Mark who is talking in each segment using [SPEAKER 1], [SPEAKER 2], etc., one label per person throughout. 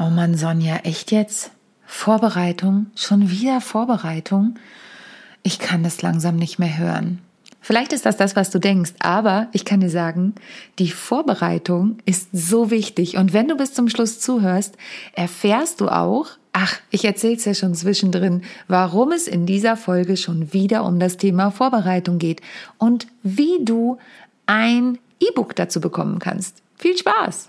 [SPEAKER 1] Oh Mann, Sonja, echt jetzt? Vorbereitung? Schon wieder Vorbereitung? Ich kann das langsam nicht mehr hören. Vielleicht ist das das, was du denkst, aber ich kann dir sagen, die Vorbereitung ist so wichtig. Und wenn du bis zum Schluss zuhörst, erfährst du auch, ach, ich erzähl's ja schon zwischendrin, warum es in dieser Folge schon wieder um das Thema Vorbereitung geht und wie du ein E-Book dazu bekommen kannst. Viel Spaß!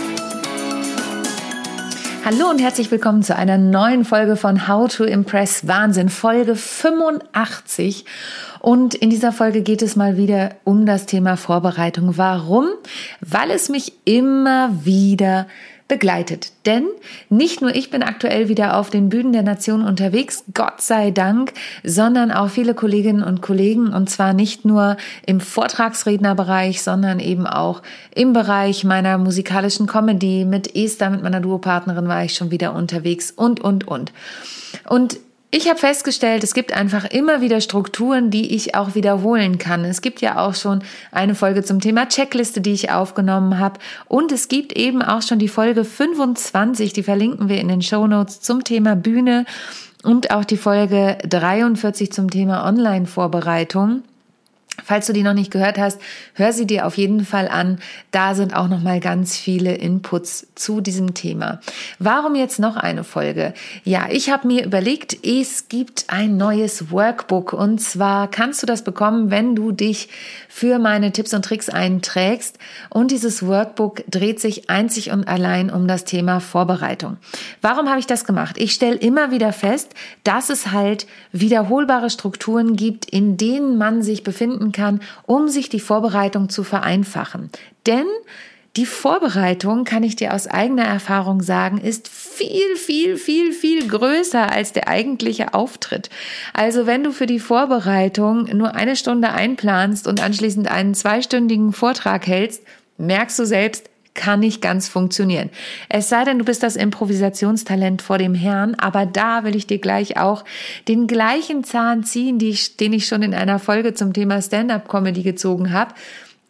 [SPEAKER 1] Hallo und herzlich willkommen zu einer neuen Folge von How to Impress Wahnsinn, Folge 85. Und in dieser Folge geht es mal wieder um das Thema Vorbereitung. Warum? Weil es mich immer wieder begleitet. Denn nicht nur ich bin aktuell wieder auf den Bühnen der Nation unterwegs, Gott sei Dank, sondern auch viele Kolleginnen und Kollegen und zwar nicht nur im Vortragsrednerbereich, sondern eben auch im Bereich meiner musikalischen Comedy. Mit Esther, mit meiner Duopartnerin war ich schon wieder unterwegs und, und, und. Und ich habe festgestellt, es gibt einfach immer wieder Strukturen, die ich auch wiederholen kann. Es gibt ja auch schon eine Folge zum Thema Checkliste, die ich aufgenommen habe. Und es gibt eben auch schon die Folge 25, die verlinken wir in den Show Notes zum Thema Bühne und auch die Folge 43 zum Thema Online-Vorbereitung. Falls du die noch nicht gehört hast, hör sie dir auf jeden Fall an. Da sind auch noch mal ganz viele Inputs zu diesem Thema. Warum jetzt noch eine Folge? Ja, ich habe mir überlegt, es gibt ein neues Workbook und zwar kannst du das bekommen, wenn du dich für meine Tipps und Tricks einträgst und dieses Workbook dreht sich einzig und allein um das Thema Vorbereitung. Warum habe ich das gemacht? Ich stelle immer wieder fest, dass es halt wiederholbare Strukturen gibt, in denen man sich befinden kann, um sich die Vorbereitung zu vereinfachen. Denn die Vorbereitung, kann ich dir aus eigener Erfahrung sagen, ist viel, viel, viel, viel größer als der eigentliche Auftritt. Also wenn du für die Vorbereitung nur eine Stunde einplanst und anschließend einen zweistündigen Vortrag hältst, merkst du selbst, kann nicht ganz funktionieren. Es sei denn, du bist das Improvisationstalent vor dem Herrn, aber da will ich dir gleich auch den gleichen Zahn ziehen, den ich schon in einer Folge zum Thema Stand-up-Comedy gezogen habe.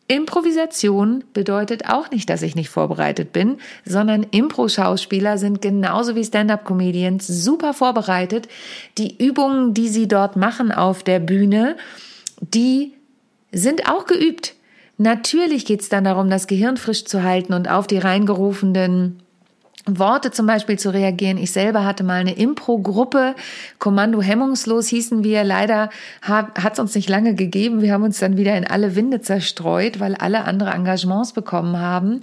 [SPEAKER 1] Improvisation bedeutet auch nicht, dass ich nicht vorbereitet bin, sondern Impro-Schauspieler sind genauso wie Stand-up-Comedians super vorbereitet. Die Übungen, die sie dort machen auf der Bühne, die sind auch geübt. Natürlich geht es dann darum, das Gehirn frisch zu halten und auf die reingerufenen Worte zum Beispiel zu reagieren. Ich selber hatte mal eine Impro-Gruppe, Kommando hemmungslos hießen wir. Leider hat es uns nicht lange gegeben. Wir haben uns dann wieder in alle Winde zerstreut, weil alle andere Engagements bekommen haben.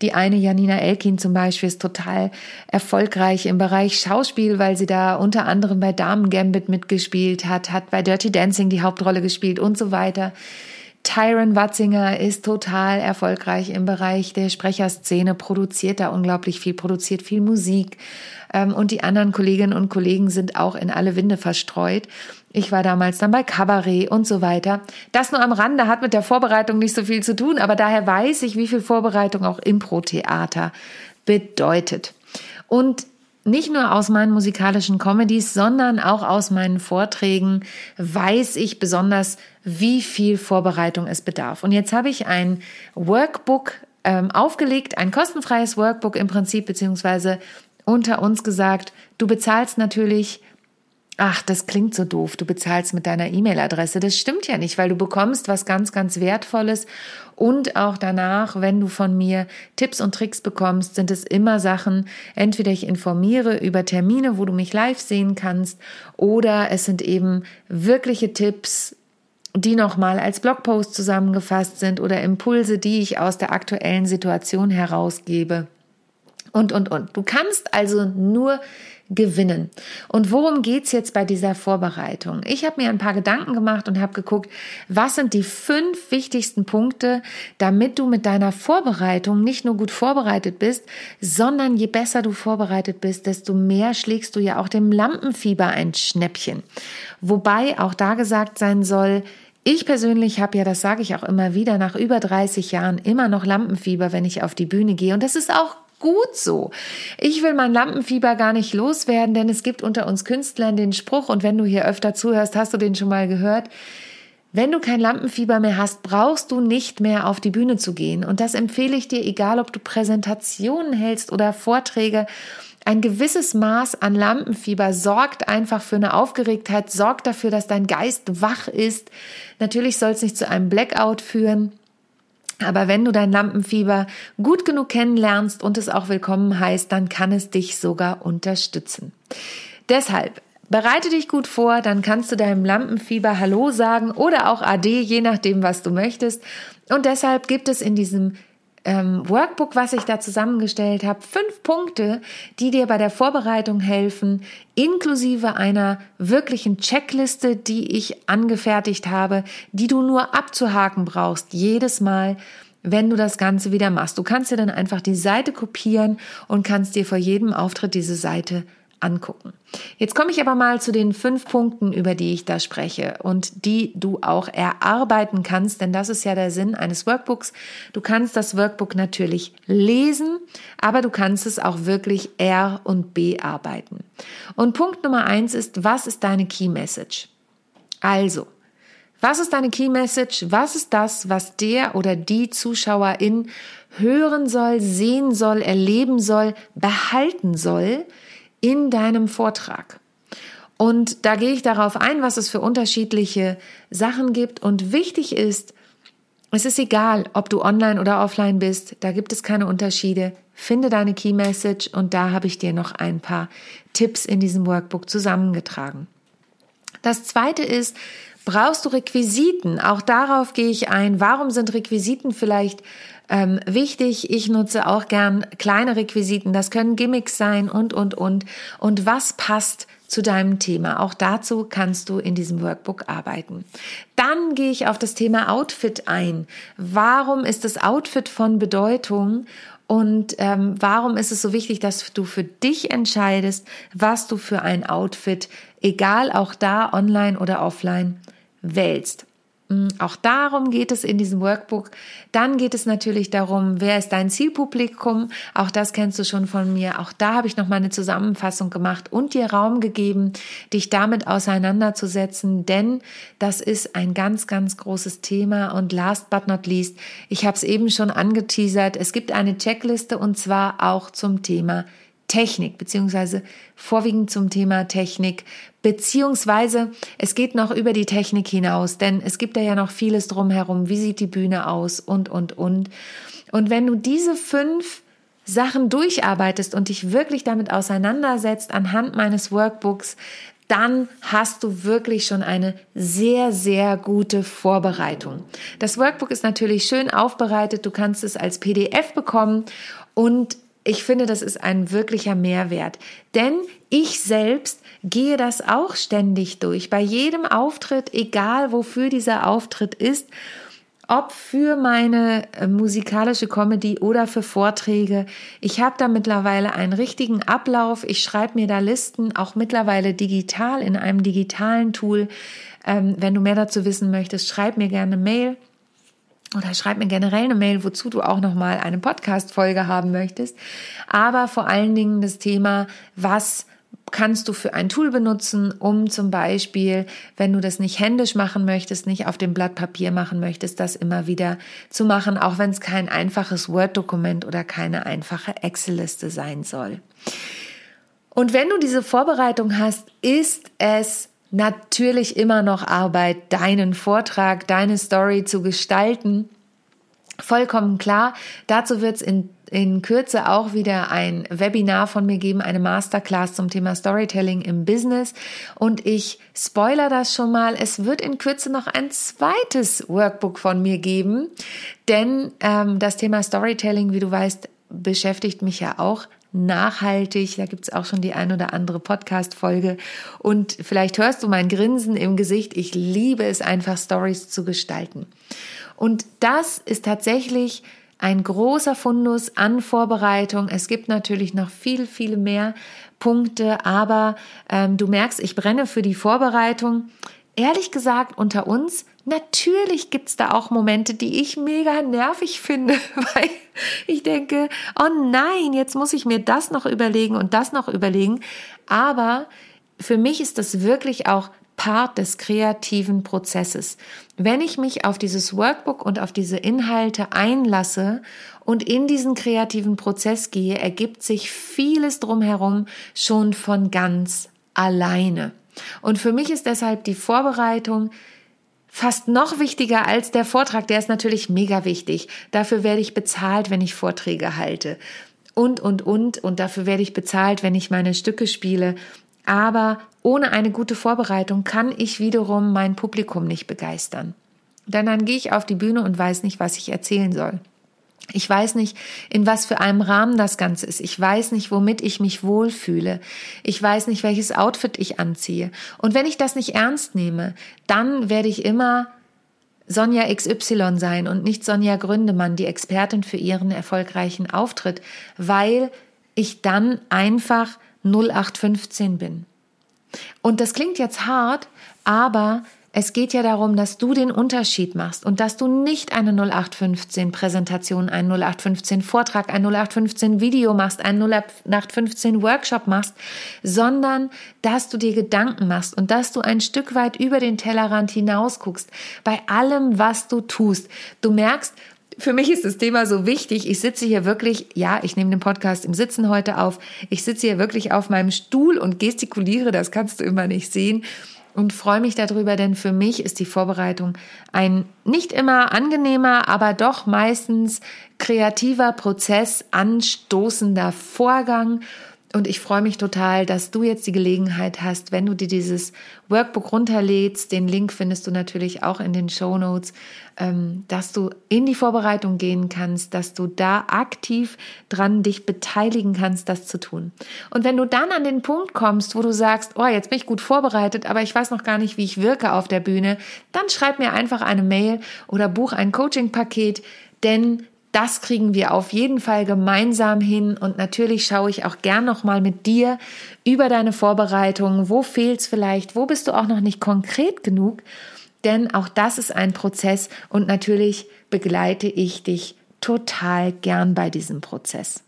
[SPEAKER 1] Die eine Janina Elkin zum Beispiel ist total erfolgreich im Bereich Schauspiel, weil sie da unter anderem bei Damen Gambit mitgespielt hat, hat bei Dirty Dancing die Hauptrolle gespielt und so weiter. Tyron Watzinger ist total erfolgreich im Bereich der Sprecherszene, produziert da unglaublich viel, produziert viel Musik. Ähm, und die anderen Kolleginnen und Kollegen sind auch in alle Winde verstreut. Ich war damals dann bei Cabaret und so weiter. Das nur am Rande hat mit der Vorbereitung nicht so viel zu tun, aber daher weiß ich, wie viel Vorbereitung auch Impro-Theater bedeutet. Und nicht nur aus meinen musikalischen Comedies, sondern auch aus meinen Vorträgen weiß ich besonders, wie viel Vorbereitung es bedarf. Und jetzt habe ich ein Workbook ähm, aufgelegt, ein kostenfreies Workbook im Prinzip, beziehungsweise unter uns gesagt, du bezahlst natürlich Ach, das klingt so doof. Du bezahlst mit deiner E-Mail-Adresse. Das stimmt ja nicht, weil du bekommst was ganz, ganz Wertvolles. Und auch danach, wenn du von mir Tipps und Tricks bekommst, sind es immer Sachen, entweder ich informiere über Termine, wo du mich live sehen kannst, oder es sind eben wirkliche Tipps, die nochmal als Blogpost zusammengefasst sind oder Impulse, die ich aus der aktuellen Situation herausgebe. Und, und, und. Du kannst also nur gewinnen. Und worum geht's jetzt bei dieser Vorbereitung? Ich habe mir ein paar Gedanken gemacht und habe geguckt, was sind die fünf wichtigsten Punkte, damit du mit deiner Vorbereitung nicht nur gut vorbereitet bist, sondern je besser du vorbereitet bist, desto mehr schlägst du ja auch dem Lampenfieber ein Schnäppchen. Wobei auch da gesagt sein soll, ich persönlich habe ja, das sage ich auch immer wieder, nach über 30 Jahren immer noch Lampenfieber, wenn ich auf die Bühne gehe. Und das ist auch gut so. Ich will mein Lampenfieber gar nicht loswerden, denn es gibt unter uns Künstlern den Spruch, und wenn du hier öfter zuhörst, hast du den schon mal gehört. Wenn du kein Lampenfieber mehr hast, brauchst du nicht mehr auf die Bühne zu gehen. Und das empfehle ich dir, egal ob du Präsentationen hältst oder Vorträge. Ein gewisses Maß an Lampenfieber sorgt einfach für eine Aufgeregtheit, sorgt dafür, dass dein Geist wach ist. Natürlich soll es nicht zu einem Blackout führen. Aber wenn du dein Lampenfieber gut genug kennenlernst und es auch willkommen heißt, dann kann es dich sogar unterstützen. Deshalb bereite dich gut vor, dann kannst du deinem Lampenfieber Hallo sagen oder auch Ade, je nachdem, was du möchtest. Und deshalb gibt es in diesem ähm, Workbook, was ich da zusammengestellt habe, fünf Punkte, die dir bei der Vorbereitung helfen, inklusive einer wirklichen Checkliste, die ich angefertigt habe, die du nur abzuhaken brauchst, jedes Mal, wenn du das Ganze wieder machst. Du kannst dir dann einfach die Seite kopieren und kannst dir vor jedem Auftritt diese Seite angucken. Jetzt komme ich aber mal zu den fünf Punkten, über die ich da spreche und die du auch erarbeiten kannst, denn das ist ja der Sinn eines Workbooks. Du kannst das Workbook natürlich lesen, aber du kannst es auch wirklich R und B arbeiten. Und Punkt Nummer eins ist, was ist deine Key Message? Also, was ist deine Key Message? Was ist das, was der oder die Zuschauerin hören soll, sehen soll, erleben soll, behalten soll, in deinem Vortrag. Und da gehe ich darauf ein, was es für unterschiedliche Sachen gibt. Und wichtig ist, es ist egal, ob du online oder offline bist, da gibt es keine Unterschiede. Finde deine Key Message und da habe ich dir noch ein paar Tipps in diesem Workbook zusammengetragen. Das zweite ist, brauchst du Requisiten? Auch darauf gehe ich ein. Warum sind Requisiten vielleicht ähm, wichtig. Ich nutze auch gern kleine Requisiten. Das können Gimmicks sein und, und, und. Und was passt zu deinem Thema. Auch dazu kannst du in diesem Workbook arbeiten. Dann gehe ich auf das Thema Outfit ein. Warum ist das Outfit von Bedeutung? Und ähm, warum ist es so wichtig, dass du für dich entscheidest, was du für ein Outfit, egal auch da online oder offline, wählst? Mm, auch darum geht es in diesem Workbook. Dann geht es natürlich darum, wer ist dein Zielpublikum? Auch das kennst du schon von mir. Auch da habe ich noch mal eine Zusammenfassung gemacht und dir Raum gegeben, dich damit auseinanderzusetzen, denn das ist ein ganz, ganz großes Thema. Und last but not least, ich habe es eben schon angeteasert, es gibt eine Checkliste und zwar auch zum Thema Technik, beziehungsweise vorwiegend zum Thema Technik, beziehungsweise es geht noch über die Technik hinaus, denn es gibt da ja noch vieles drumherum. Wie sieht die Bühne aus und, und, und. Und wenn du diese fünf Sachen durcharbeitest und dich wirklich damit auseinandersetzt anhand meines Workbooks, dann hast du wirklich schon eine sehr, sehr gute Vorbereitung. Das Workbook ist natürlich schön aufbereitet. Du kannst es als PDF bekommen und ich finde, das ist ein wirklicher Mehrwert. Denn ich selbst gehe das auch ständig durch. Bei jedem Auftritt, egal wofür dieser Auftritt ist, ob für meine äh, musikalische Comedy oder für Vorträge. Ich habe da mittlerweile einen richtigen Ablauf. Ich schreibe mir da Listen, auch mittlerweile digital in einem digitalen Tool. Ähm, wenn du mehr dazu wissen möchtest, schreib mir gerne Mail oder schreib mir generell eine Mail, wozu du auch noch mal eine Podcast Folge haben möchtest, aber vor allen Dingen das Thema, was kannst du für ein Tool benutzen, um zum Beispiel, wenn du das nicht händisch machen möchtest, nicht auf dem Blatt Papier machen möchtest, das immer wieder zu machen, auch wenn es kein einfaches Word-Dokument oder keine einfache Excel-Liste sein soll. Und wenn du diese Vorbereitung hast, ist es natürlich immer noch Arbeit, deinen Vortrag, deine Story zu gestalten. Vollkommen klar. Dazu wird es in, in Kürze auch wieder ein Webinar von mir geben, eine Masterclass zum Thema Storytelling im Business. Und ich spoiler das schon mal. Es wird in Kürze noch ein zweites Workbook von mir geben, denn ähm, das Thema Storytelling, wie du weißt, beschäftigt mich ja auch nachhaltig. Da gibt es auch schon die ein oder andere Podcast-Folge. Und vielleicht hörst du mein Grinsen im Gesicht. Ich liebe es einfach, Stories zu gestalten. Und das ist tatsächlich ein großer Fundus an Vorbereitung. Es gibt natürlich noch viel, viel mehr Punkte, aber ähm, du merkst, ich brenne für die Vorbereitung. Ehrlich gesagt, unter uns, natürlich gibt's da auch Momente, die ich mega nervig finde, weil ich denke, oh nein, jetzt muss ich mir das noch überlegen und das noch überlegen. Aber für mich ist das wirklich auch Part des kreativen Prozesses. Wenn ich mich auf dieses Workbook und auf diese Inhalte einlasse und in diesen kreativen Prozess gehe, ergibt sich vieles drumherum schon von ganz alleine. Und für mich ist deshalb die Vorbereitung fast noch wichtiger als der Vortrag. Der ist natürlich mega wichtig. Dafür werde ich bezahlt, wenn ich Vorträge halte. Und, und, und. Und dafür werde ich bezahlt, wenn ich meine Stücke spiele. Aber ohne eine gute Vorbereitung kann ich wiederum mein Publikum nicht begeistern. Denn dann gehe ich auf die Bühne und weiß nicht, was ich erzählen soll. Ich weiß nicht, in was für einem Rahmen das Ganze ist. Ich weiß nicht, womit ich mich wohlfühle. Ich weiß nicht, welches Outfit ich anziehe. Und wenn ich das nicht ernst nehme, dann werde ich immer Sonja XY sein und nicht Sonja Gründemann, die Expertin für ihren erfolgreichen Auftritt, weil ich dann einfach 0815 bin. Und das klingt jetzt hart, aber es geht ja darum, dass du den Unterschied machst und dass du nicht eine 0815 Präsentation, einen 0815 Vortrag, ein 0815 Video machst, einen 0815 Workshop machst, sondern dass du dir Gedanken machst und dass du ein Stück weit über den Tellerrand hinaus guckst bei allem, was du tust. Du merkst, für mich ist das Thema so wichtig. Ich sitze hier wirklich, ja, ich nehme den Podcast im Sitzen heute auf. Ich sitze hier wirklich auf meinem Stuhl und gestikuliere, das kannst du immer nicht sehen. Und freue mich darüber, denn für mich ist die Vorbereitung ein nicht immer angenehmer, aber doch meistens kreativer Prozess, anstoßender Vorgang und ich freue mich total, dass du jetzt die Gelegenheit hast, wenn du dir dieses Workbook runterlädst, den Link findest du natürlich auch in den Show Notes, ähm, dass du in die Vorbereitung gehen kannst, dass du da aktiv dran dich beteiligen kannst, das zu tun. Und wenn du dann an den Punkt kommst, wo du sagst, oh, jetzt bin ich gut vorbereitet, aber ich weiß noch gar nicht, wie ich wirke auf der Bühne, dann schreib mir einfach eine Mail oder buch ein Coaching-Paket, denn das kriegen wir auf jeden Fall gemeinsam hin und natürlich schaue ich auch gern noch mal mit dir über deine Vorbereitungen. Wo fehlt's vielleicht? Wo bist du auch noch nicht konkret genug? Denn auch das ist ein Prozess und natürlich begleite ich dich total gern bei diesem Prozess.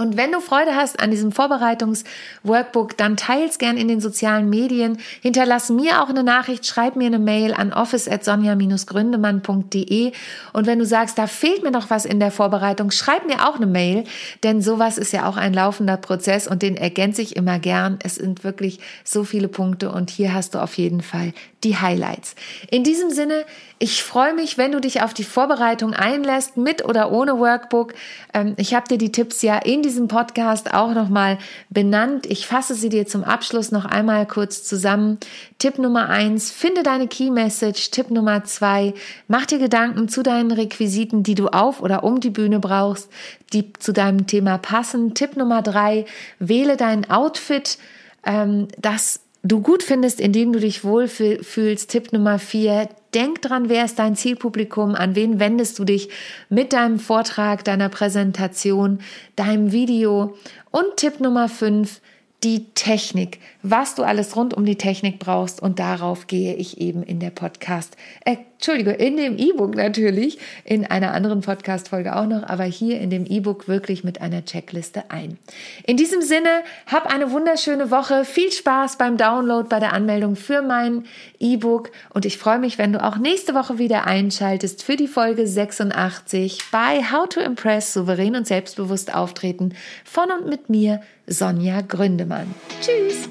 [SPEAKER 1] Und wenn du Freude hast an diesem Vorbereitungsworkbook, dann teils gern in den sozialen Medien. Hinterlass mir auch eine Nachricht, schreib mir eine Mail an office@sonja-gründemann.de. Und wenn du sagst, da fehlt mir noch was in der Vorbereitung, schreib mir auch eine Mail, denn sowas ist ja auch ein laufender Prozess und den ergänze ich immer gern. Es sind wirklich so viele Punkte und hier hast du auf jeden Fall die Highlights. In diesem Sinne, ich freue mich, wenn du dich auf die Vorbereitung einlässt, mit oder ohne Workbook. Ähm, ich habe dir die Tipps ja in diesem Podcast auch nochmal benannt. Ich fasse sie dir zum Abschluss noch einmal kurz zusammen. Tipp Nummer eins, finde deine Key Message. Tipp Nummer zwei, mach dir Gedanken zu deinen Requisiten, die du auf oder um die Bühne brauchst, die zu deinem Thema passen. Tipp Nummer drei, wähle dein Outfit, ähm, das du gut findest, indem du dich wohlfühlst. Tipp Nummer vier, denk dran, wer ist dein Zielpublikum, an wen wendest du dich mit deinem Vortrag, deiner Präsentation, deinem Video. Und Tipp Nummer fünf, die Technik, was du alles rund um die Technik brauchst und darauf gehe ich eben in der Podcast, äh, Entschuldige, in dem E-Book natürlich, in einer anderen Podcast-Folge auch noch, aber hier in dem E-Book wirklich mit einer Checkliste ein. In diesem Sinne, hab eine wunderschöne Woche, viel Spaß beim Download, bei der Anmeldung für mein E-Book und ich freue mich, wenn du auch nächste Woche wieder einschaltest für die Folge 86 bei How to Impress souverän und selbstbewusst auftreten von und mit mir, Sonja Gründemann. Tschüss!